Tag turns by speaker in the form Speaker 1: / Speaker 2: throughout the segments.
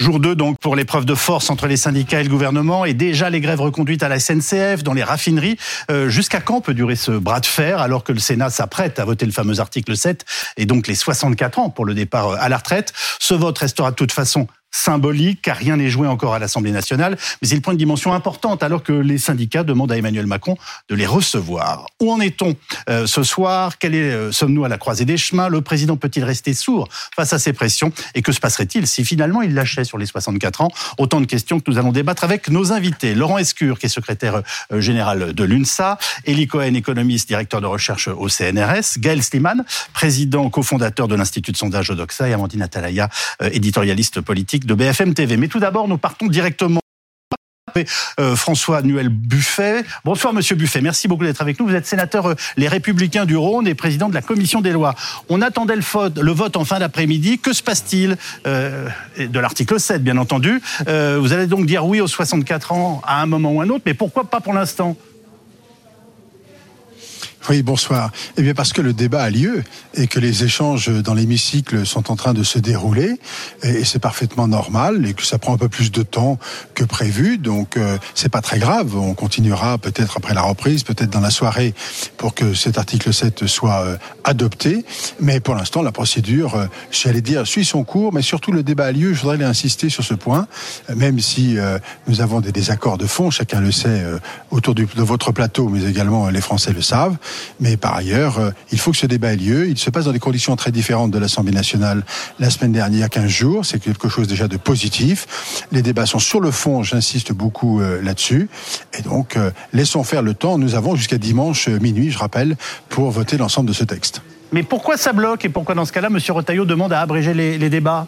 Speaker 1: Jour 2 donc pour l'épreuve de force entre les syndicats et le gouvernement et déjà les grèves reconduites à la SNCF, dans les raffineries. Euh, jusqu'à quand peut durer ce bras de fer alors que le Sénat s'apprête à voter le fameux article 7 et donc les 64 ans pour le départ à la retraite? Ce vote restera de toute façon symbolique, car rien n'est joué encore à l'Assemblée nationale, mais il prend une dimension importante alors que les syndicats demandent à Emmanuel Macron de les recevoir. Où en est-on euh, ce soir? Quel est, euh, sommes-nous à la croisée des chemins? Le président peut-il rester sourd face à ces pressions? Et que se passerait-il si finalement il lâchait sur les 64 ans? Autant de questions que nous allons débattre avec nos invités. Laurent Escure, qui est secrétaire euh, général de l'UNSA, Elie Cohen, économiste, directeur de recherche au CNRS, Gaël Sliman, président cofondateur de l'Institut de sondage Odoxa, et Amandine Atalaya, éditorialiste politique de BFM TV. Mais tout d'abord, nous partons directement euh, François Nuel Buffet. Bonsoir Monsieur Buffet, merci beaucoup d'être avec nous. Vous êtes sénateur euh, Les Républicains du Rhône et président de la Commission des lois. On attendait le vote, en fin d'après-midi. Que se passe-t-il euh, De l'article 7, bien entendu. vous allez donc dire oui aux 64 ans à un moment ou un autre, mais pourquoi pas pour l'instant?
Speaker 2: Oui, bonsoir. Eh bien, parce que le débat a lieu et que les échanges dans l'hémicycle sont en train de se dérouler et c'est parfaitement normal et que ça prend un peu plus de temps que prévu. Donc, euh, c'est pas très grave. On continuera peut-être après la reprise, peut-être dans la soirée pour que cet article 7 soit euh, adopté. Mais pour l'instant, la procédure, euh, j'allais dire, suit son cours, mais surtout le débat a lieu. Je voudrais insister sur ce point, même si nous avons des désaccords de fond, chacun le sait, autour de votre plateau, mais également les Français le savent. Mais par ailleurs, euh, il faut que ce débat ait lieu. Il se passe dans des conditions très différentes de l'Assemblée nationale la semaine dernière, 15 jours. C'est quelque chose déjà de positif. Les débats sont sur le fond, j'insiste beaucoup euh, là-dessus. Et donc, euh, laissons faire le temps. Nous avons jusqu'à dimanche minuit, je rappelle, pour voter l'ensemble de ce texte.
Speaker 1: Mais pourquoi ça bloque et pourquoi dans ce cas-là, M. Retailleau demande à abréger les débats?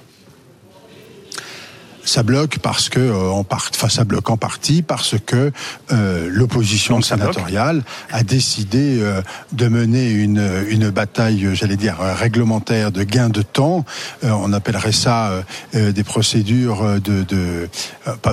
Speaker 2: Ça bloque parce que euh, en part, enfin ça bloque en partie parce que euh, l'opposition sénatoriale a décidé euh, de mener une une bataille, j'allais dire réglementaire de gain de temps. on appellerait ça des procédures de, de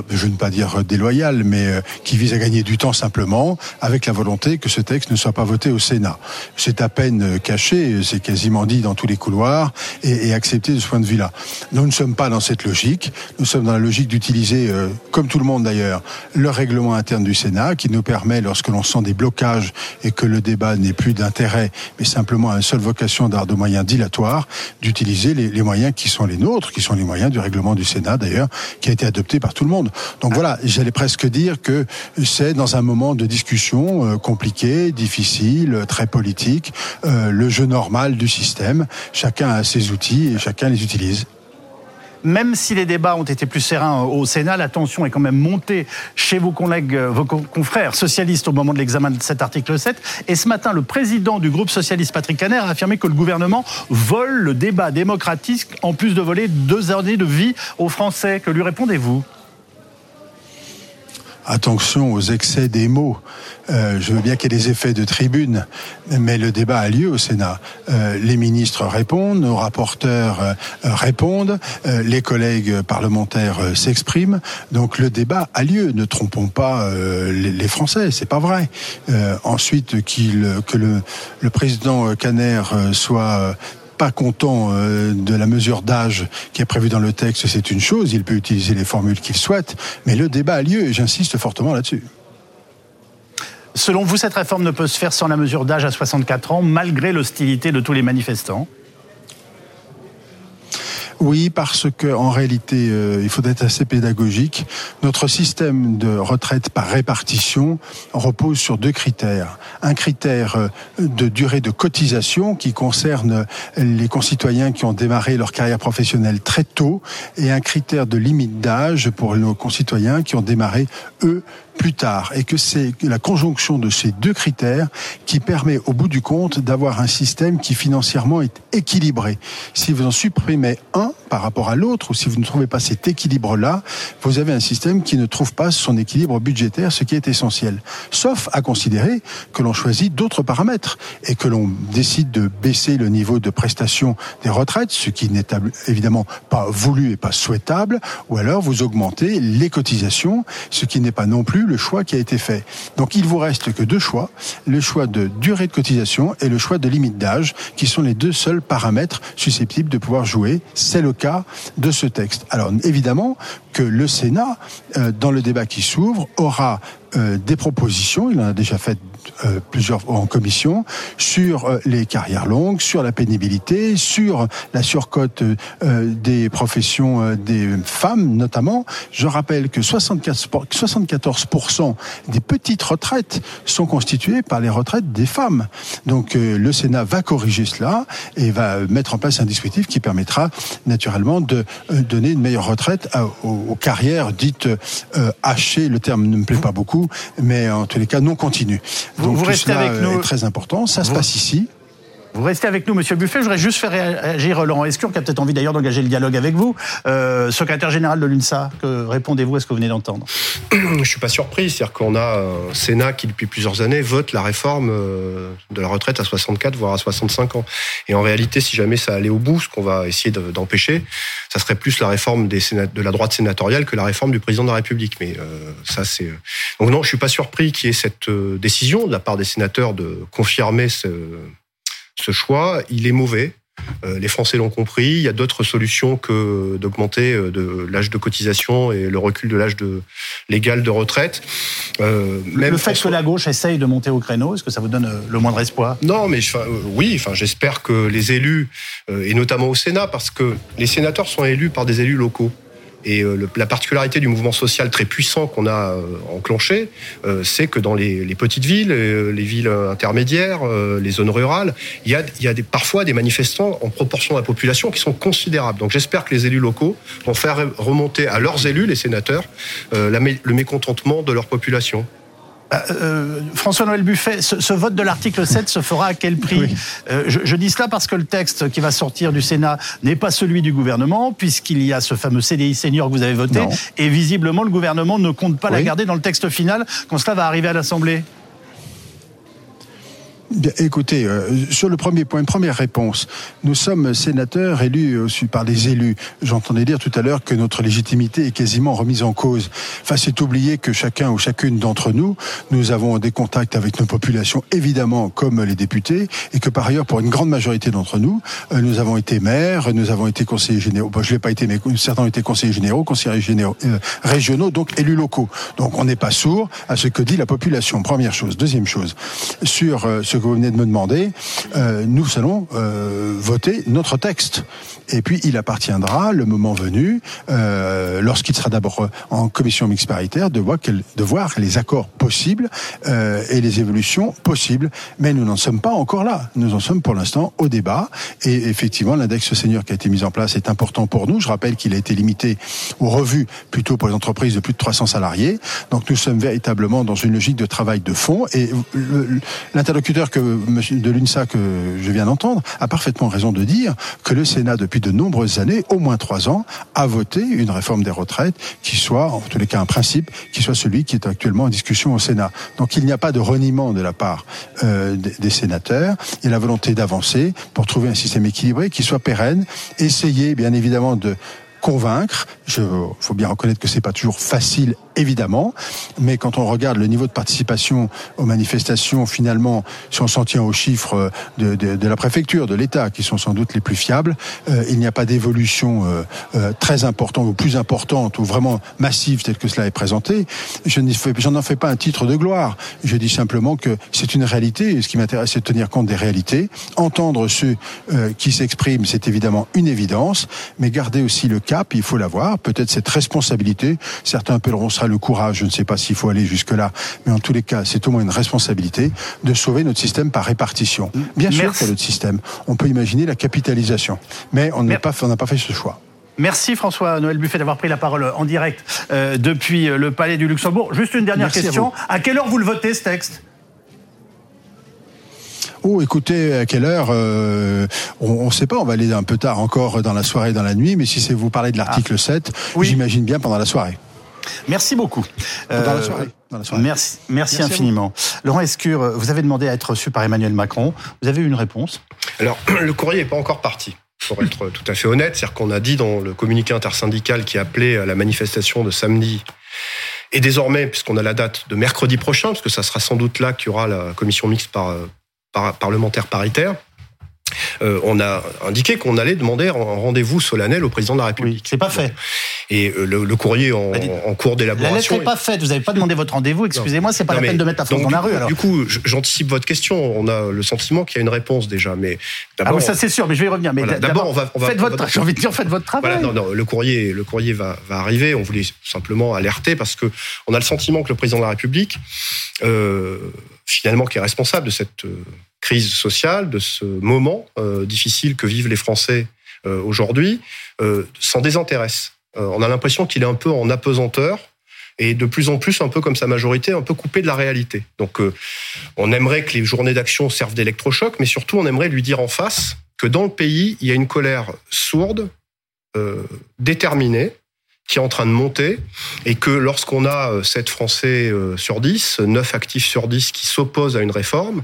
Speaker 2: je ne veux pas dire déloyales, mais qui visent à gagner du temps simplement, avec la volonté que ce texte ne soit pas voté au Sénat. C'est à peine caché, c'est quasiment dit dans tous les couloirs et, et accepté de ce point de vue-là. Nous ne sommes pas dans cette logique. Nous sommes dans la logique d'utiliser, euh, comme tout le monde d'ailleurs, le règlement interne du Sénat qui nous permet, lorsque l'on sent des blocages et que le débat n'est plus d'intérêt, mais simplement à une seule vocation d'art de moyens dilatoires, d'utiliser les, les, moyens qui sont les nôtres, qui sont les moyens du règlement du Sénat d'ailleurs, qui a été adopté par tout le monde. Donc voilà, j'allais presque dire que c'est dans un moment de discussion euh, compliqué, difficile, très politique, euh, le jeu normal du système. Chacun a ses outils et chacun les utilise
Speaker 1: même si les débats ont été plus sereins au Sénat, la tension est quand même montée chez vos collègues, vos confrères socialistes au moment de l'examen de cet article 7. Et ce matin, le président du groupe socialiste, Patrick Caner, a affirmé que le gouvernement vole le débat démocratique en plus de voler deux années de vie aux Français. Que lui répondez-vous?
Speaker 2: Attention aux excès des mots. Euh, je veux bien qu'il y ait des effets de tribune, mais le débat a lieu au Sénat. Euh, les ministres répondent, nos rapporteurs euh, répondent, les collègues parlementaires s'expriment. Donc le débat a lieu. Ne trompons pas les, les, Français, c'est pas vrai. ensuite, qu'il que le, président Caner soit pas content euh, de la mesure d'âge qui est prévue dans le texte, c'est une chose, il peut utiliser les formules qu'il souhaite, mais le débat a lieu et j'insiste fortement là-dessus.
Speaker 1: Selon vous, cette réforme ne peut se faire sans la mesure d'âge à 64 ans, malgré l'hostilité de tous les manifestants?
Speaker 2: Oui, parce que en réalité, euh, il faut être assez pédagogique. Notre système de retraite par répartition repose sur deux critères. Un critère euh, de durée de cotisation qui concerne les concitoyens qui ont démarré leur carrière professionnelle très tôt et un critère de limite d'âge pour nos concitoyens qui ont démarré, eux, plus tard et que c'est la conjonction de ces deux critères qui permet au bout du compte d'avoir un système qui financièrement est équilibré. Si vous en supprimez un par rapport à l'autre ou si vous ne trouvez pas cet équilibre-là, vous avez un système qui ne trouve pas son équilibre budgétaire, ce qui est essentiel. Sauf à considérer que l'on choisit d'autres paramètres et que l'on décide de baisser le niveau de prestation des retraites, ce qui n'est évidemment pas voulu et pas souhaitable, ou alors vous augmentez les cotisations, ce qui n'est pas non plus le choix qui a été fait. Donc il vous reste que deux choix, le choix de durée de cotisation et le choix de limite d'âge, qui sont les deux seuls paramètres susceptibles de pouvoir jouer. C'est le cas de ce texte. Alors évidemment que le Sénat, euh, dans le débat qui s'ouvre, aura euh, des propositions, il en a déjà fait euh, plusieurs en commission, sur euh, les carrières longues, sur la pénibilité, sur la surcote des professions des femmes notamment. Je rappelle que 74%, des petites retraites sont constituées par les retraites des femmes. Donc le Sénat va corriger cela et va mettre en place un dispositif qui permettra naturellement de donner une meilleure retraite aux, carrières dites hachées. Le terme ne me plaît pas beaucoup mais en tous les cas non continu.
Speaker 1: Donc vous restez avec nous.
Speaker 2: est très important. Ça se passe ici.
Speaker 1: Vous restez avec nous, Monsieur Buffet. Je voudrais juste faire réagir Laurent Escure, qui a peut-être envie d'ailleurs d'engager le dialogue avec vous. Euh, secrétaire général de l'UNSA, que répondez-vous à ce que vous venez d'entendre?
Speaker 3: Je suis pas surpris. C'est-à-dire qu'on a un Sénat qui, depuis plusieurs années, vote la réforme euh, de la retraite à 64, voire à 65 ans. Et en réalité, si jamais ça allait au bout, ce qu'on va essayer d'empêcher, ça serait plus la réforme de la droite sénatoriale que la réforme du président de la République. Mais euh, ça, c'est. Euh, donc non, je suis pas surpris qu'il y ait cette décision de la part des sénateurs de confirmer ce ce choix, il est mauvais. Euh, les Français l'ont compris. Il y a d'autres solutions que d'augmenter euh, de l'âge de cotisation et le recul de l'âge de légal de retraite.
Speaker 1: Euh, même le fait que la gauche essaye de monter au créneau, est-ce que ça vous donne le moindre espoir?
Speaker 3: Non, mais oui. Enfin, j'espère que les élus et notamment au Sénat, parce que les sénateurs sont élus par des élus locaux. Et euh, la particularité du mouvement social très puissant qu'on a euh, enclenché, euh, c'est que dans les, petites villes, les villes intermédiaires, les zones rurales, il y a, parfois des manifestants en proportion de la population qui sont considérables. Donc j'espère que les élus locaux vont faire remonter à leurs élus, les sénateurs, le mécontentement de leur population.
Speaker 1: Euh, euh, François-Noël Buffet, ce, vote de l'article 7 se fera à quel prix euh, je, dis cela parce que le texte qui va sortir du Sénat n'est pas celui du gouvernement, puisqu'il y a ce fameux CDI senior que vous avez voté, et visiblement le gouvernement ne compte pas la garder dans le texte final quand cela va arriver à l'Assemblée.
Speaker 2: Bien, écoutez, euh, sur le premier point, première réponse. Nous sommes sénateurs élus par les élus. J'entendais dire tout à l'heure que notre légitimité est quasiment remise en cause. Enfin, c'est oublier que chacun ou chacune d'entre nous, nous avons des contacts avec nos populations, évidemment, comme les députés, et que par ailleurs, pour une grande majorité d'entre nous, euh, nous avons été maires, nous avons été conseillers généraux. Bon, je l'ai pas été, mais certains ont été conseillers généraux, conseillers euh, régionaux, donc élus locaux. Donc, on n'est pas sourd à ce que dit la population. Première chose. Deuxième chose, sur que vous venez de me demander, euh, nous allons euh, voter notre texte. Et puis il appartiendra, le moment venu, euh, lorsqu'il sera d'abord en commission mixte paritaire, de voir, les accords possibles et les évolutions possibles. Mais nous n'en sommes pas encore là. Nous en sommes pour l'instant au débat. Et effectivement, l'index senior qui a été mis en place est important pour nous. Je rappelle qu'il a été limité aux revues plutôt pour les entreprises de plus de 300 salariés. Donc nous sommes véritablement dans une logique de travail de fond. Et l'interlocuteur que de l'UNSA que je viens d'entendre a parfaitement raison de dire que le Sénat, depuis de nombreuses années, au moins trois ans, a voté une réforme des retraites qui soit, en tous les cas, un principe, qui soit celui qui est actuellement en discussion au Sénat. Donc il n'y a pas de reniement de la part euh, des, sénateurs. Il y a la volonté d'avancer pour trouver un système équilibré qui soit pérenne, essayer bien évidemment de convaincre. Il faut bien reconnaître que c'est pas toujours facile évidemment, mais quand on regarde le niveau de participation aux manifestations, finalement, si on s'en tient aux chiffres de, la préfecture, de l'État, qui sont sans doute les plus fiables, euh, il n'y a pas d'évolution euh, euh, très importante ou plus importante ou vraiment massive telle que cela est présenté. Je n'en fais pas un titre de gloire. Je dis simplement que c'est une réalité et ce qui m'intéresse, c'est de tenir compte des réalités. Entendre ceux qui s'expriment, c'est évidemment une évidence, mais garder aussi le cap, il faut l'avoir. Peut-être cette responsabilité, certains appelleront ça le courage, je ne sais pas s'il faut aller jusque-là, mais en tous les cas, c'est au moins une responsabilité de sauver notre système par répartition. Bien sûr qu'il y a notre système. On peut imaginer la capitalisation, mais on n'a pas, pas fait ce choix.
Speaker 1: Merci François-Noël Buffet d'avoir pris la parole en direct euh, depuis le Palais du Luxembourg. Juste une dernière question. À, quelle heure vous le votez ce texte?
Speaker 2: Oh, écoutez, à quelle heure euh, On ne sait pas. On va aller un peu tard encore dans la soirée, dans la nuit. Mais si c'est vous parlez de l'article 7, ah. j'imagine bien pendant la soirée.
Speaker 1: Merci beaucoup.
Speaker 2: Euh,
Speaker 1: merci, merci, infiniment. Laurent Escure, vous avez demandé à être reçu par Emmanuel Macron. Vous avez eu une réponse?
Speaker 3: Alors, le courrier n'est pas encore parti pour être tout à fait honnête. C'est-à-dire qu'on a dit dans le communiqué intersyndical qui appelait à la manifestation de samedi, et désormais, puisqu'on a la date de mercredi prochain, parce que ça sera sans doute là qu'il y aura la commission mixte par, parlementaire paritaire, euh, on a indiqué qu'on allait demander un rendez-vous solennel au président de la République.
Speaker 1: c'est pas fait.
Speaker 3: Et euh, le, courrier en, bah, en cours d'élaboration.
Speaker 1: La lettre n'est pas faite. Vous n'avez pas demandé votre rendez-vous. Excusez-moi, c'est pas la peine de mettre la France dans la rue.
Speaker 3: Du coup, j'anticipe votre question. On a le sentiment qu'il y a une réponse déjà, mais
Speaker 1: ah oui, ça c'est sûr. Mais je vais y revenir. Mais d'abord, on va, faites votre. J'ai envie de dire, faites votre travail.
Speaker 3: non, non, le courrier, le courrier va, va arriver. On voulait simplement alerter parce que on a le sentiment que le président de la République, euh, finalement, qui est responsable de cette crise sociale, de ce moment euh, difficile que vivent les Français euh, aujourd'hui, s'en désintéresse. on a l'impression qu'il est un peu en apesanteur et de plus en plus, un peu comme sa majorité, un peu coupé de la réalité. Donc, on aimerait que les journées d'action servent d'électrochoc, mais surtout, on aimerait lui dire en face que dans le pays, il y a une colère sourde, déterminée, qui est en train de monter et que lorsqu'on a 7 euh, Français euh, sur 10, 9 actifs sur 10 qui s'opposent à une réforme,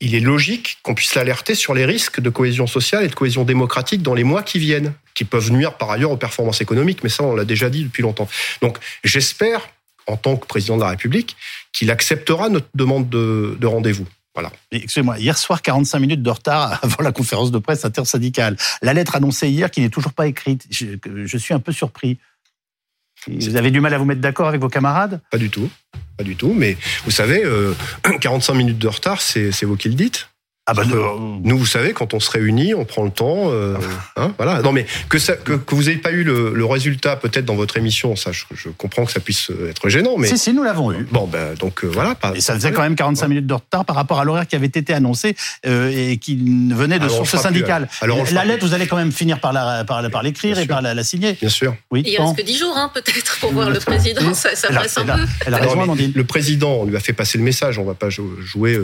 Speaker 3: il est logique qu'on puisse l'alerter sur les risques de cohésion sociale et de cohésion démocratique dans les mois qui viennent, qui peuvent nuire par ailleurs aux performances économiques, mais ça on l'a déjà dit depuis longtemps. Donc j'espère, en tant que président de la République, qu'il acceptera notre demande de, de rendez-vous. Voilà.
Speaker 1: Excusez-moi, hier soir, 45 minutes de retard avant la conférence de presse intersyndicale. La lettre annoncée hier qui n'est toujours pas écrite, je suis un peu surpris. Vous avez du mal à vous mettre d'accord avec vos camarades?
Speaker 3: Pas du tout. Pas du tout. Mais vous savez, 45 euh, minutes de retard, c'est vous qui le dites. Ah bah, nous, vous savez, quand on se réunit, on prend le temps. Euh, hein, voilà. Non, mais que, ça, que, vous n'ayez pas eu le, résultat peut-être dans votre émission, ça, je, comprends que ça puisse être gênant. Mais
Speaker 1: si, si, nous l'avons eu.
Speaker 3: Bon, ben donc euh, voilà.
Speaker 1: et ça faisait quand même 45 minutes de retard par rapport à l'horaire qui avait été annoncé euh, et qui venait de sources syndicales. Alors, la lettre, vous allez quand même finir par la, par, par l'écrire et par la, signer.
Speaker 3: Bien sûr.
Speaker 4: Oui. Il reste que 10 jours, hein, peut-être, pour voir le président. Ça, ça presse un peu.
Speaker 1: Elle a raison,
Speaker 3: Le président, on lui a fait passer le message. On ne va pas jouer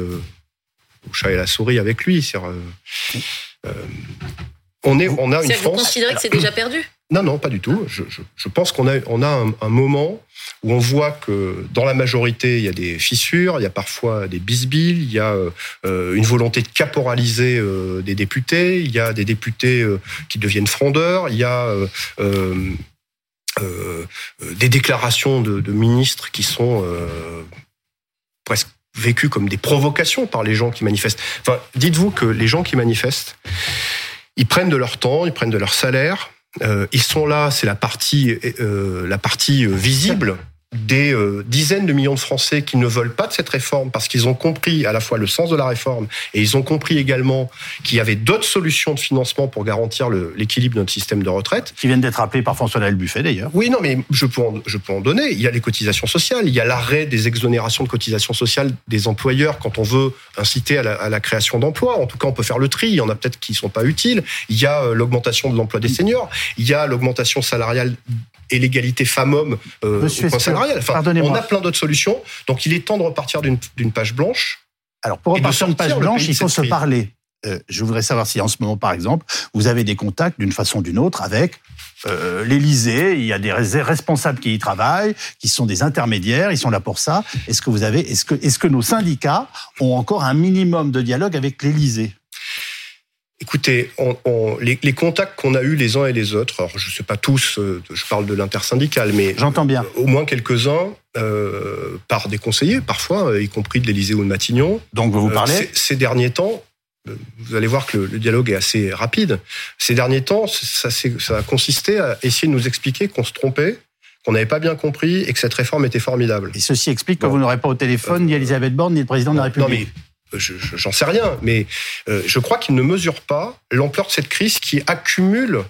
Speaker 3: au chat et la souris avec lui. Euh, euh, on, est, on a une France.
Speaker 4: Vous considérez que c'est déjà perdu?
Speaker 3: Non, non, pas du tout. Je, je, pense qu'on a, on a un, moment où on voit que dans la majorité, il y a des fissures, il y a parfois des bisbilles, il y a euh, une volonté de caporaliser des députés, il y a des députés qui deviennent frondeurs, il y a des déclarations de, de, ministres qui sont presque vécu comme des provocations par les gens qui manifestent. Enfin, dites-vous que les gens qui manifestent, ils prennent de leur temps, ils prennent de leur salaire, euh, ils sont là, c'est la partie, euh, la partie euh, visible des euh, dizaines de millions de Français qui ne veulent pas de cette réforme parce qu'ils ont compris à la fois le sens de la réforme et ils ont compris également qu'il y avait d'autres solutions de financement pour garantir l'équilibre de notre système de retraite.
Speaker 1: Qui viennent d'être appelées par François-Noël Buffet d'ailleurs.
Speaker 3: Oui, non, mais je peux, en, je peux en donner. Il y a les cotisations sociales, il y a l'arrêt des exonérations de cotisations sociales des employeurs quand on veut inciter à la, à la création d'emplois. En tout cas, on peut faire le tri. Il y en a peut-être qui ne sont pas utiles. Il y a euh, l'augmentation de l'emploi des seniors. Il y a l'augmentation salariale et l'égalité femmes-hommes euh, au point salarial. Enfin, on a plein d'autres solutions. Donc il est temps de repartir d'une page blanche.
Speaker 1: Alors pour repartir d'une page blanche, il faut se parler. Euh, je voudrais savoir si en ce moment, par exemple, vous avez des contacts d'une façon ou d'une autre avec euh, l'Élysée. Il y a des responsables qui y travaillent, qui sont des intermédiaires. Ils sont là pour ça. Est-ce que vous avez, est-ce que, est-ce que nos syndicats ont encore un minimum de dialogue avec l'Élysée?
Speaker 3: Écoutez, les, contacts qu'on a eus les uns et les autres, alors je ne sais pas tous, euh, je parle de l'intersyndical, mais
Speaker 1: j'entends bien.
Speaker 3: Au moins quelques-uns, euh, par des conseillers parfois, euh, y compris de l'Élysée ou de Matignon.
Speaker 1: Donc vous vous parlez
Speaker 3: ces, derniers temps, vous allez voir que le, dialogue est assez rapide. Ces derniers temps, ça, ça a consisté à essayer de nous expliquer qu'on se trompait, qu'on n'avait pas bien compris et que cette réforme était formidable.
Speaker 1: Et ceci explique que vous n'aurez pas au téléphone ni Elisabeth Borne ni le président de la République
Speaker 3: j'en sais rien, mais euh, je crois qu'il ne mesure pas l'ampleur de cette crise qui accumule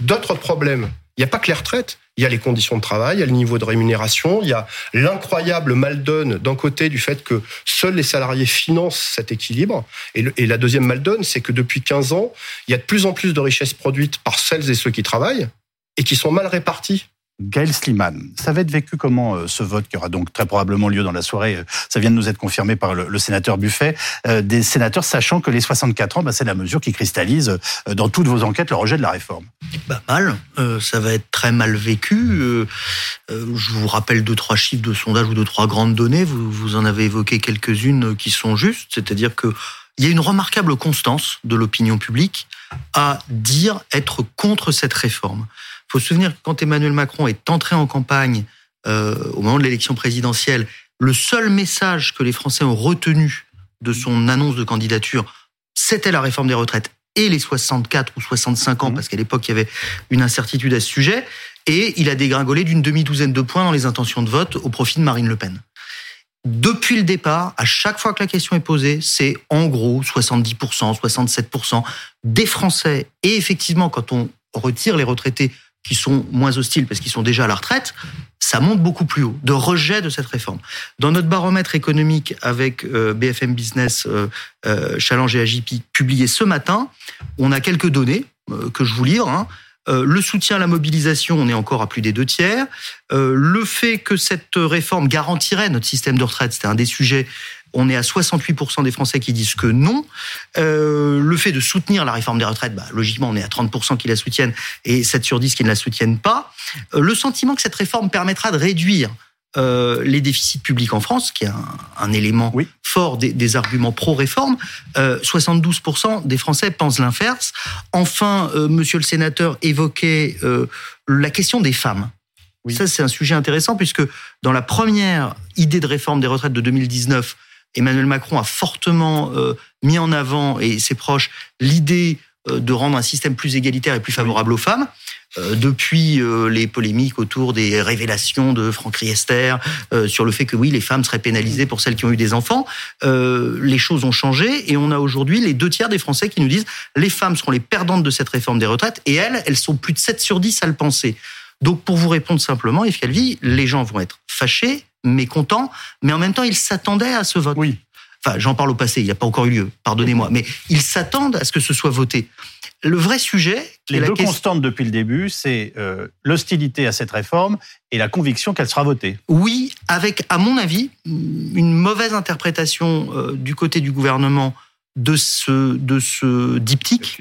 Speaker 3: d'autres problèmes. Il n'y a pas que les retraites, il y a les conditions de travail, il y a le niveau de rémunération, il y a l'incroyable mal-donne d'un côté du fait que seuls les salariés financent cet équilibre. Et, et la deuxième mal-donne, c'est que depuis 15 ans, il y a de plus en plus de richesses produites par celles et ceux qui travaillent et qui sont mal réparties
Speaker 1: Gaël Sliman, ça va être vécu comment euh, ce vote qui aura donc très probablement lieu dans la soirée euh, Ça vient de nous être confirmé par le, sénateur Buffet. Euh, des sénateurs sachant que les 64 ans, bah, c'est la mesure qui cristallise dans toutes vos enquêtes le rejet de la réforme.
Speaker 5: Bah, mal, ça va être très mal vécu. je vous rappelle deux trois chiffres de sondage ou deux trois grandes données. Vous, vous en avez évoqué quelques-unes qui sont justes, c'est-à-dire que il y a une remarquable constance de l'opinion publique à dire être contre cette réforme faut se souvenir que quand Emmanuel Macron est entré en campagne euh, au moment de l'élection présidentielle, le seul message que les Français ont retenu de son annonce de candidature, c'était la réforme des retraites et les 64 ou 65 ans, mmh. parce qu'à l'époque, il y avait une incertitude à ce sujet, et il a dégringolé d'une demi-douzaine de points dans les intentions de vote au profit de Marine Le Pen. Depuis le départ, à chaque fois que la question est posée, c'est en gros 70%, 67% des Français. Et effectivement, quand on retire les retraités qui sont moins hostiles parce qu'ils sont déjà à la retraite, ça monte beaucoup plus haut, de rejet de cette réforme. Dans notre baromètre économique avec euh, BFM Business, euh, euh, Challenge et AGP, publié ce matin, on a quelques données que je vous livre. Hein. le soutien à la mobilisation, on est encore à plus des deux tiers. le fait que cette réforme garantirait notre système de retraite, c'était un des sujets on est à 68% des Français qui disent que non. Euh, le fait de soutenir la réforme des retraites, bah, logiquement, on est à 30% qui la soutiennent et 7 sur 10 qui ne la soutiennent pas. Euh, le sentiment que cette réforme permettra de réduire euh, les déficits publics en France, qui est un, élément fort des, arguments pro-réforme. 72% des Français pensent l'inverse. Enfin, Monsieur le sénateur évoquait la question des femmes. Ça, c'est un sujet intéressant puisque dans la première idée de réforme des retraites de 2019, Emmanuel Macron a fortement euh, mis en avant, et ses proches, l'idée euh, de rendre un système plus égalitaire et plus favorable aux femmes. Euh, depuis les polémiques autour des révélations de Franck Riester sur le fait que oui, les femmes seraient pénalisées pour celles qui ont eu des enfants, les choses ont changé et on a aujourd'hui les deux tiers des Français qui nous disent les femmes seront les perdantes de cette réforme des retraites et elles, elles sont plus de 7 sur 10 à le penser. Donc pour vous répondre simplement, Yves Calvi, les gens vont être fâchés, mécontents, mais en même temps, ils s'attendaient à ce vote.
Speaker 1: Oui.
Speaker 5: Enfin, j'en parle au passé, il n'y a pas encore eu lieu, pardonnez-moi, mais ils s'attendent à ce que ce soit voté. Le vrai sujet...
Speaker 1: Les deux constantes depuis le début, c'est euh, l'hostilité à cette réforme et la conviction qu'elle sera votée.
Speaker 5: Oui, avec, à mon avis, une mauvaise interprétation euh, du côté du gouvernement de ce, de ce diptyque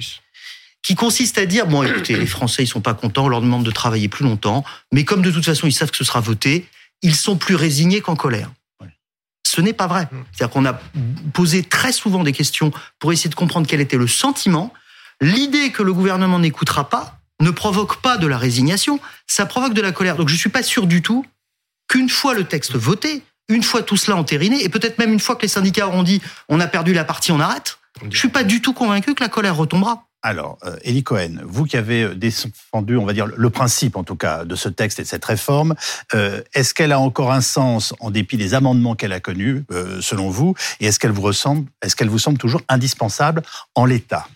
Speaker 5: qui consiste à dire bon écoutez les Français ils sont pas contents on leur demande de travailler plus longtemps mais comme de toute façon ils savent que ce sera voté ils sont plus résignés qu'en colère. Ce n'est pas vrai. Mmh. C'est-à-dire qu'on a posé très souvent des questions pour essayer de comprendre quel était le sentiment. L'idée que le gouvernement n'écoutera pas ne provoque pas de la résignation, ça provoque de la colère. Donc je ne suis pas sûr du tout qu'une fois le texte voté, une fois tout cela entériné, et peut-être même une fois que les syndicats auront dit on a perdu la partie, on arrête, je ne suis pas du tout convaincu que la colère retombera.
Speaker 1: Alors, euh, Elie Cohen, vous qui avez euh, défendu, on va dire, le principe en tout cas de ce texte et de cette réforme, euh, est-ce qu'elle a encore un sens en dépit des amendements qu'elle a connus, selon vous, et est-ce qu'elle vous ressemble, est-ce qu'elle vous semble toujours indispensable en l'état?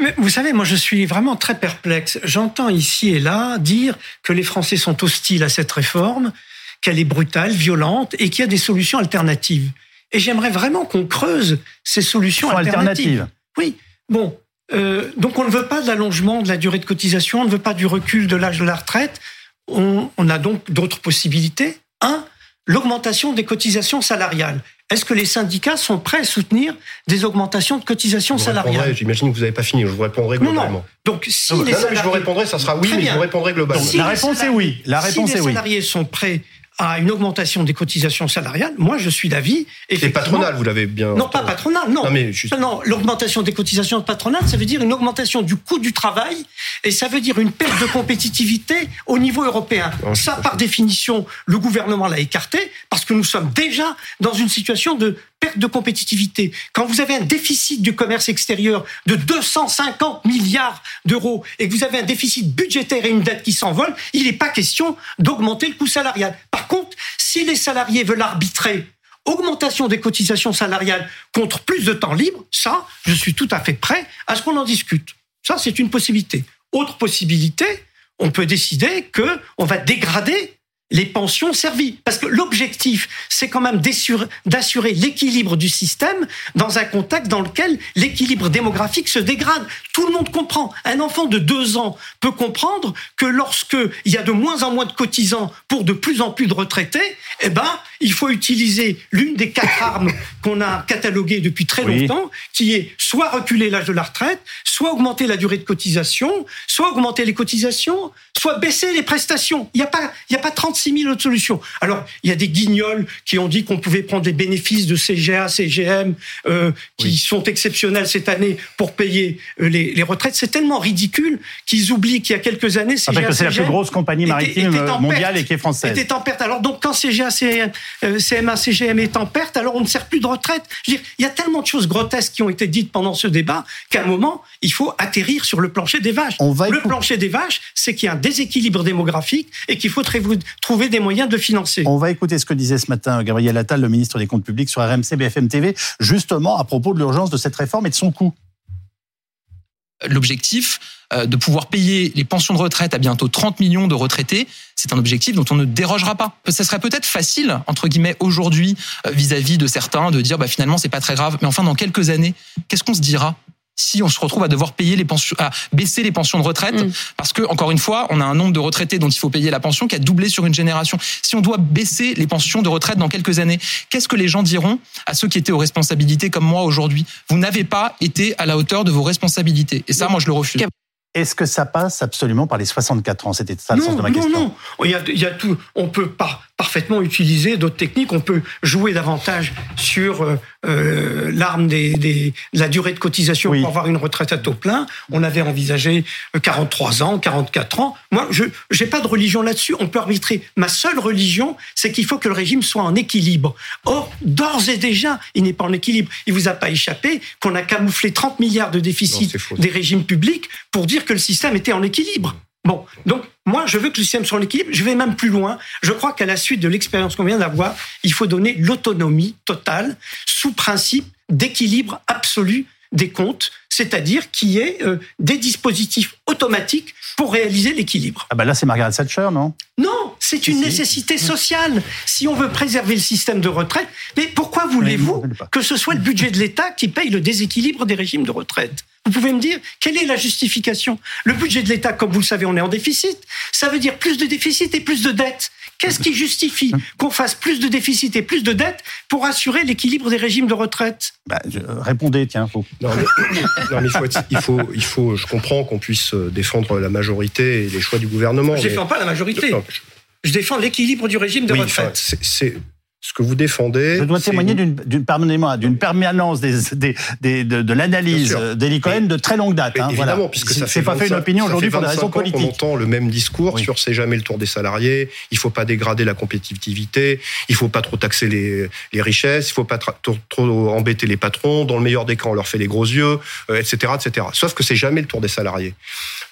Speaker 6: Mais vous savez, moi je suis vraiment très perplexe. J'entends ici et là dire que les Français sont hostiles à cette réforme, qu'elle est brutale, violente et qu'il y a des solutions alternatives. Et j'aimerais vraiment qu'on creuse ces solutions alternatives. alternatives. Oui. Bon, euh, donc on ne veut pas de l'allongement de la durée de cotisation, on ne veut pas du recul de l'âge de la retraite. On, a donc d'autres possibilités. Un, l'augmentation des cotisations salariales. Est-ce que les syndicats sont prêts à soutenir des augmentations de cotisations salariales?
Speaker 3: J'imagine que vous n'avez pas fini, je vous répondrai globalement. Non, non.
Speaker 6: Donc si les salariés...
Speaker 3: je vous répondrai, ça sera oui, mais je vous répondrai globalement.
Speaker 1: la réponse est oui. La réponse
Speaker 6: si
Speaker 1: les
Speaker 6: salariés sont prêts à une augmentation des cotisations salariales, moi je suis d'avis.
Speaker 3: C'est patronal, vous l'avez bien.
Speaker 6: Non, pas patronal, non. Non, mais non l'augmentation des cotisations patronales, ça veut dire une augmentation du coût du travail et ça veut dire une perte de compétitivité au niveau européen. ça, par définition, le gouvernement l'a écarté parce que nous sommes déjà dans une situation de perte de compétitivité. Quand vous avez un déficit du commerce extérieur de 250 milliards d'euros et que vous avez un déficit budgétaire et une dette qui s'envole, il n'est pas question d'augmenter le coût salarial. Par contre, si les salariés veulent arbitrer augmentation des cotisations salariales contre plus de temps libre, ça, je suis tout à fait prêt à ce qu'on en discute. Ça, c'est une possibilité. Autre possibilité, on peut décider que on va dégrader les pensions servies. Parce que l'objectif, c'est quand même d'assurer l'équilibre du système dans un contexte dans lequel l'équilibre démographique se dégrade. Tout le monde comprend. Un enfant de deux ans peut comprendre que lorsque il y a de moins en moins de cotisants pour de plus en plus de retraités, eh ben, il faut utiliser l'une des quatre armes qu'on a cataloguées depuis très longtemps, qui est soit reculer l'âge de la retraite, soit augmenter la durée de cotisation, soit augmenter les cotisations, faut baisser les prestations. Il n'y a pas, il y a pas 36 000 autres solutions. Alors, il y a des guignols qui ont dit qu'on pouvait prendre des bénéfices de CGA, CGM, euh, qui sont exceptionnels cette année pour payer euh, les, les retraites. C'est tellement ridicule qu'ils oublient qu'il y a quelques années,
Speaker 1: CGA, c'est la plus grosse compagnie maritime mondiale et qui est française.
Speaker 6: Était en perte. Alors donc, quand CGA, CMA, CGM est en perte, alors on ne sert plus de retraite. Je veux dire, il y a tellement de choses grotesques qui ont été dites pendant ce débat qu'à un moment, il faut atterrir sur le plancher des vaches. le plancher des vaches, c'est qu'il y a un déséquilibre démographique et qu'il faut trouver des moyens de financer.
Speaker 1: On va écouter ce que disait ce matin Gabriel Attal, le ministre des Comptes publics, sur RMC BFM TV, justement à propos de l'urgence de cette réforme et de son coût
Speaker 7: l'objectif euh, de pouvoir payer les pensions de retraite à bientôt 30 millions de retraités, c'est un objectif dont on ne dérogera pas. Ça serait peut-être facile, entre guillemets, aujourd'hui, euh, vis-à-vis de certains, de dire, bah, finalement, c'est pas très grave. Mais enfin, dans quelques années, qu'est-ce qu'on se dira? Si on se retrouve à devoir payer les pensions, à baisser les pensions de retraite, mm. parce que encore une fois, on a un nombre de retraités dont il faut payer la pension qui a doublé sur une génération. Si on doit baisser les pensions de retraite dans quelques années, qu'est-ce que les gens diront à ceux qui étaient aux responsabilités comme moi aujourd'hui? Vous n'avez pas été à la hauteur de vos responsabilités, et ça, moi, je le refuse.
Speaker 1: Est-ce que ça passe absolument par les 64 ans? C'était ça le sens de ma question.
Speaker 6: Non, non, il y a, il y a tout. On peut pas parfaitement utiliser d'autres techniques. On peut jouer davantage sur euh, l'arme des, des, de la durée de cotisation pour avoir une retraite à taux plein. On avait envisagé 43 euh, ans, 44 ans. Moi, je n'ai pas de religion là-dessus. On peut arbitrer. Ma seule religion, c'est qu'il faut que le régime soit en équilibre. Or, d'ores et déjà, il n'est pas en équilibre. Il vous a pas échappé qu'on a camouflé 30 milliards de déficit des régimes publics pour dire que le système était en équilibre. Bon, donc moi, je veux que le système soit en équilibre. Je vais même plus loin. Je crois qu'à la suite de l'expérience qu'on vient d'avoir, il faut donner l'autonomie totale sous principe d'équilibre absolu des comptes, c'est-à-dire qu'il y ait euh, des dispositifs automatiques pour réaliser l'équilibre.
Speaker 1: Ah ben là, c'est Margaret Thatcher, non?
Speaker 6: Non, c'est une nécessité sociale. Si on veut préserver le système de retraite, mais pourquoi voulez-vous que ce soit le budget de l'État qui paye le déséquilibre des régimes de retraite? Vous pouvez me dire quelle est la justification? Le budget de l'État, comme vous le savez, on est en déficit. Ça veut dire plus de déficit et plus de dettes. Qu'est-ce qui justifie qu'on fasse plus de déficit et plus de dettes pour assurer l'équilibre des régimes de retraite?
Speaker 1: Bah, Répondez, tiens.
Speaker 3: Faut. Non, mais, il, faut il, faut, il faut, je comprends qu'on puisse euh, défendre la majorité et les choix du gouvernement.
Speaker 6: Je ne défends pas la majorité. je... défends l'équilibre du régime de retraite.
Speaker 3: c'est ce que vous défendez.
Speaker 1: Je dois témoigner d'une, d'une permanence des, des, de, l'analyse d'Eli Cohen de très longue date.
Speaker 3: Hein, évidemment, puisque ça fait pas fait une opinion aujourd'hui pour des raisons politiques. On entend le même discours sur c'est jamais le tour des salariés. Il faut pas dégrader la compétitivité. Il faut pas trop taxer les, les richesses. Il faut pas trop, trop, embêter les patrons. Dans le meilleur des cas, on leur fait les gros yeux, etc., euh, etc. Sauf que c'est jamais le tour des salariés.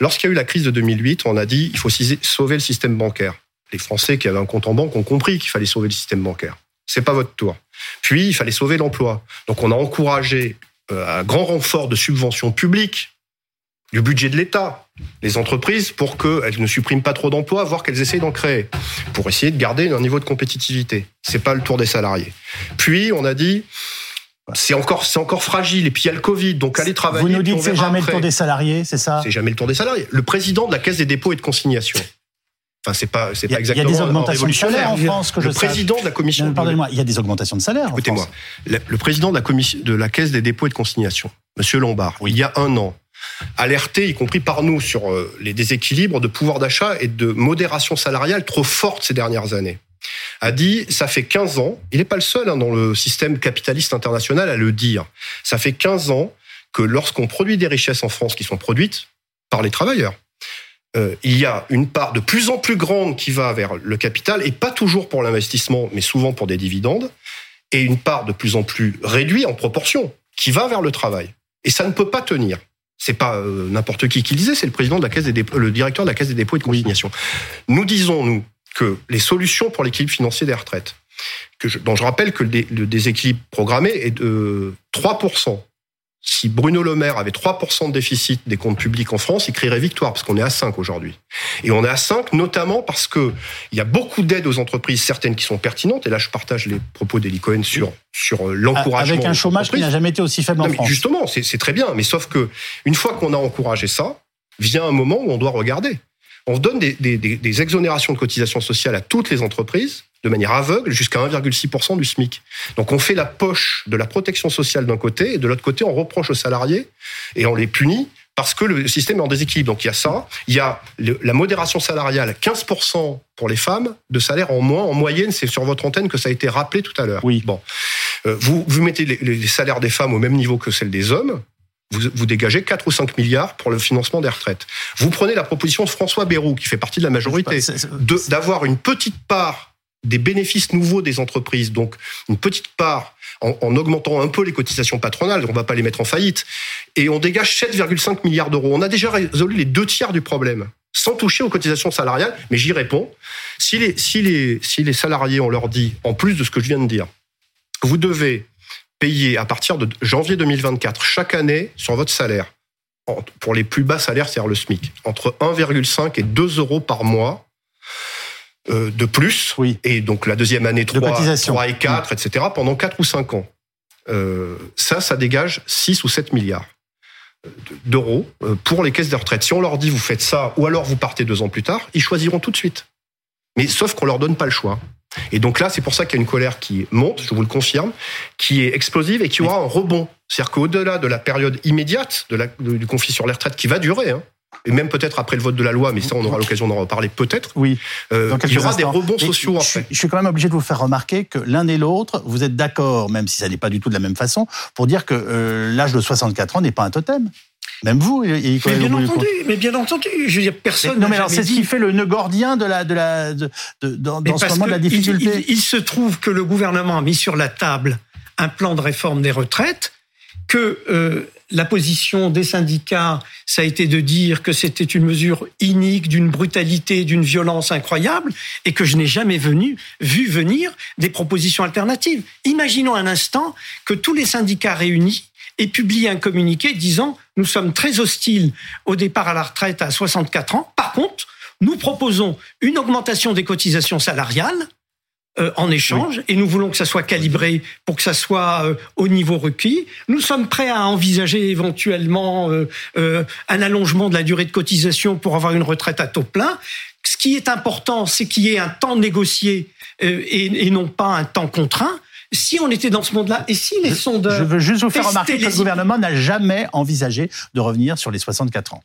Speaker 3: Lorsqu'il y a eu la crise de 2008, on a dit il faut sauver le système bancaire les Français qui avaient un compte en banque ont compris qu'il fallait sauver le système bancaire. C'est pas votre tour. Puis, il fallait sauver l'emploi. Donc, on a encouragé euh, un grand renfort de subventions publiques du budget de l'État, les entreprises, pour qu'elles ne suppriment pas trop d'emplois, voire qu'elles essayent d'en créer, pour essayer de garder un niveau de compétitivité. C'est pas le tour des salariés. Puis, on a dit, c'est encore, c'est encore fragile. Et puis il y a le Covid, donc allez travailler.
Speaker 1: Vous nous dites que c'est jamais le tour des salariés, c'est ça?
Speaker 3: C'est jamais le tour des salariés. Le président de la Caisse des dépôts et de consignation Enfin, c'est pas, c'est pas exactement.
Speaker 1: Il y a des augmentations de salaire en France que
Speaker 3: le président de la commission.
Speaker 1: Pardonnez-moi, il y a des augmentations de salaire.
Speaker 3: Écoutez-moi, le, président de la commission, de la caisse des dépôts et de consignation, Monsieur Lombard, il y a un an, alerté, y compris par nous, sur euh, les déséquilibres de pouvoir d'achat et de modération salariale trop forte ces dernières années a dit, ça fait 15 ans, il n'est pas le seul hein, dans le système capitaliste international à le dire, ça fait 15 ans que lorsqu'on produit des richesses en France qui sont produites par les travailleurs, euh, il y a une part de plus en plus grande qui va vers le capital, et pas toujours pour l'investissement, mais souvent pour des dividendes, et une part de plus en plus réduite en proportion, qui va vers le travail. Et ça ne peut pas tenir. C'est pas euh, n'importe qui qui disait, c'est le président de la caisse des dépôts, le directeur de la caisse des dépôts et de consignation. Nous disons nous que les solutions pour l'équilibre financier des retraites, dont je rappelle que le déséquilibre programmé est de 3% si Bruno Le Maire avait 3% de déficit des comptes publics en France, il crierait victoire, parce qu'on est à 5 aujourd'hui. Et on est à 5 notamment parce que il y a beaucoup d'aides aux entreprises, certaines qui sont pertinentes, et là je partage les propos d'Eli Cohen sur, sur euh, l'encouragement.
Speaker 1: Avec un chômage qui n'a jamais été aussi faible en France.
Speaker 3: Justement, c'est très bien, mais sauf que une fois qu'on a encouragé ça, vient un moment où on doit regarder. On donne des, des, des exonérations de cotisations sociales à toutes les entreprises, de manière aveugle jusqu'à 1,6% du SMIC. Donc on fait la poche de la protection sociale d'un côté et de l'autre côté on reproche aux salariés et on les punit parce que le système est en déséquilibre. Donc il y a ça, il y a la modération salariale, 15% pour les femmes de salaire en moins. En moyenne, c'est sur votre antenne que ça a été rappelé tout à l'heure.
Speaker 1: Oui.
Speaker 3: Bon, euh, vous, vous mettez les, les, salaires des femmes au même niveau que celles des hommes. Vous, vous, dégagez 4 ou 5 milliards pour le financement des retraites. Vous prenez la proposition de François Bayrou, qui fait partie de la majorité, d'avoir une petite part des bénéfices nouveaux des entreprises, donc une petite part en, en, augmentant un peu les cotisations patronales, on va pas les mettre en faillite, et on dégage 7,5 milliards d'euros. On a déjà résolu les deux tiers du problème, sans toucher aux cotisations salariales, mais j'y réponds. Si les, si, les, si les salariés, on leur dit, en plus de ce que je viens de dire, vous devez payer à partir de janvier 2024, chaque année, sur votre salaire, pour les plus bas salaires, c'est-à-dire le SMIC, entre 1,5 et 2 euros par mois, euh, de plus.
Speaker 1: Oui.
Speaker 3: Et donc la deuxième année, 3, 3 et 4, etc., pendant 4 ou 5 ans. Euh, ça, ça dégage 6 ou 7 milliards d'euros euh, pour les caisses de retraite. Si on leur dit vous faites ça, ou alors vous partez deux ans plus tard, ils choisiront tout de suite. Mais sauf qu'on leur donne pas le choix. Et donc là, c'est pour ça qu'il y a une colère qui monte, je vous le confirme, qui est explosive et qui aura un rebond. C'est-à-dire qu'au-delà de la période immédiate de la, du conflit sur les retraites qui va durer, hein, et même peut-être après le vote de la loi, mais ça, on aura l'occasion d'en reparler peut-être.
Speaker 1: Oui.
Speaker 3: Euh, il y aura des rebonds sociaux
Speaker 1: je, Je suis quand même obligé de vous faire remarquer que l'un et l'autre, vous êtes d'accord, même si ça n'est pas du tout de la même façon, pour dire que euh, l'âge de 64 ans n'est pas un totem. Même vous,
Speaker 6: il, mais bien entendu, mais bien entendu, je veux dire personne.
Speaker 1: non, mais alors c'est ce qui fait le nœud gordien de la de la de, de, dans, dans ce moment de la difficulté.
Speaker 6: Il, il, il, se trouve que le gouvernement a mis sur la table un plan de réforme des retraites que euh, la position des syndicats, ça a été de dire que c'était une mesure inique, d'une brutalité, d'une violence incroyable, et que je n'ai jamais venu, vu venir des propositions alternatives. Imaginons un instant que tous les syndicats réunis aient publié un communiqué disant nous sommes très hostiles au départ à la retraite à 64 ans. Par contre, nous proposons une augmentation des cotisations salariales euh, en échange oui. et nous voulons que ça soit calibré pour que ça soit euh, au niveau requis. Nous sommes prêts à envisager éventuellement euh, un allongement de la durée de cotisation pour avoir une retraite à taux plein. Ce qui est important, c'est qu'il y ait un temps négocié et, et, non pas un temps contraint. Si on était dans ce monde-là, et si les sondeurs...
Speaker 1: Je veux juste vous faire remarquer que le gouvernement n'a jamais envisagé de revenir sur les 64 ans.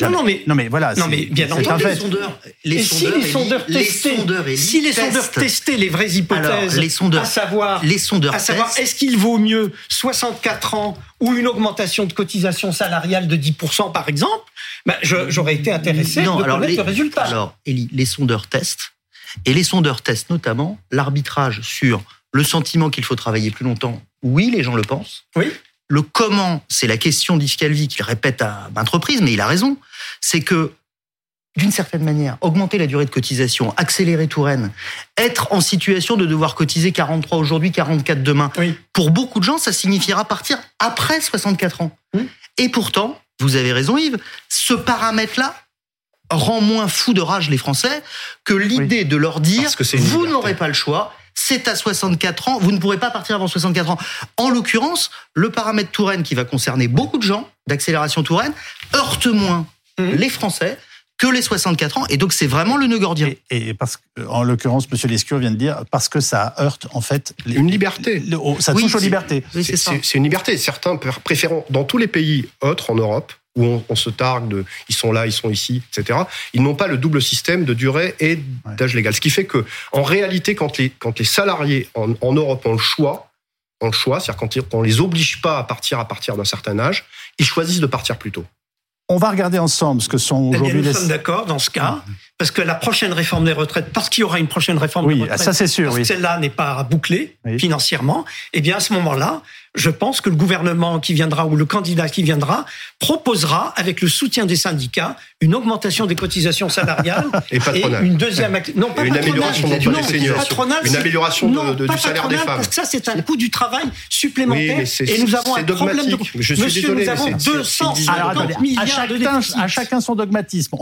Speaker 6: Non, non, mais,
Speaker 1: non, mais voilà.
Speaker 6: Non, mais bien entendu.
Speaker 5: Les sondeurs, les
Speaker 6: et
Speaker 5: sondeurs,
Speaker 6: si les sondeurs
Speaker 5: les
Speaker 6: testaient,
Speaker 5: sondeurs
Speaker 6: si les sondeurs testaient les vraies hypothèses,
Speaker 5: Alors, les sondeurs,
Speaker 6: à savoir,
Speaker 5: les sondeurs
Speaker 6: à savoir, est-ce qu'il vaut mieux 64 ans ou une augmentation de cotisation salariale de 10% par exemple, ben, j'aurais été intéressé
Speaker 5: non,
Speaker 6: de
Speaker 5: alors
Speaker 6: connaître
Speaker 5: les,
Speaker 6: le résultat.
Speaker 5: Alors, Elie, les sondeurs testent, et les sondeurs testent notamment l'arbitrage sur le sentiment qu'il faut travailler plus longtemps. Oui, les gens le pensent.
Speaker 6: Oui.
Speaker 5: Le comment, c'est la question d'Yves Calvi qu'il répète à maintes reprises, mais il a raison. C'est que, d'une certaine manière, augmenter la durée de cotisation, accélérer Touraine, être en situation de devoir cotiser 43 aujourd'hui, 44 demain,
Speaker 6: oui.
Speaker 5: pour beaucoup de gens, ça signifiera partir après 64 ans. Et pourtant, vous avez raison Yves, ce paramètre-là rend moins fou de rage les Français que l'idée oui. de leur dire vous n'aurez pas le choix, c'est à 64 ans, vous ne pourrez pas partir avant 64 ans. En l'occurrence, le paramètre Touraine qui va concerner beaucoup de gens d'accélération Touraine heurte moins mmh. les Français que les 64 ans, et donc c'est vraiment le nœud gordien.
Speaker 1: Et, et parce que, en l'occurrence, Monsieur Lescure vient de dire parce que ça heurte en fait
Speaker 3: les, une liberté.
Speaker 1: Le, ça touche
Speaker 3: oui,
Speaker 1: aux libertés.
Speaker 3: Oui, c'est une liberté. Certains préférant dans tous les pays autres en Europe où on, on, se targue de ils sont là, ils sont ici, etc. Ils n'ont pas le double système de durée et d'âge légal. Ce qui fait que, en réalité, quand les, quand les salariés en, en Europe ont le choix, ont le choix, c'est-à-dire quand, quand on les oblige pas à partir à partir d'un certain âge, ils choisissent de partir plus tôt.
Speaker 1: On va regarder ensemble ce que sont aujourd'hui
Speaker 6: nous
Speaker 1: les.
Speaker 6: sommes d'accord dans ce cas, parce que la prochaine réforme des retraites, parce qu'il y aura une prochaine réforme
Speaker 1: oui,
Speaker 6: des retraites,
Speaker 1: ça c'est sûr.
Speaker 6: parce
Speaker 1: Oui.
Speaker 6: que celle-là n'est pas bouclée oui. financièrement, et bien à ce moment-là, je pense que le gouvernement qui viendra ou le candidat qui viendra proposera, avec le soutien des syndicats, une augmentation des cotisations salariales
Speaker 3: et,
Speaker 6: et une deuxième
Speaker 3: non pas une amélioration de
Speaker 6: non,
Speaker 3: patronale, une amélioration
Speaker 6: non,
Speaker 3: de, de, du salaire des femmes.
Speaker 6: Parce que ça, c'est un coût du travail supplémentaire.
Speaker 3: Oui,
Speaker 6: et nous avons un
Speaker 3: dogmatique.
Speaker 6: problème de.
Speaker 3: Je suis
Speaker 6: Monsieur,
Speaker 3: désolé,
Speaker 6: nous avons 250
Speaker 1: Alors, attendez,
Speaker 6: milliards
Speaker 1: à chacun,
Speaker 6: de déficit.
Speaker 1: à chacun son dogmatisme.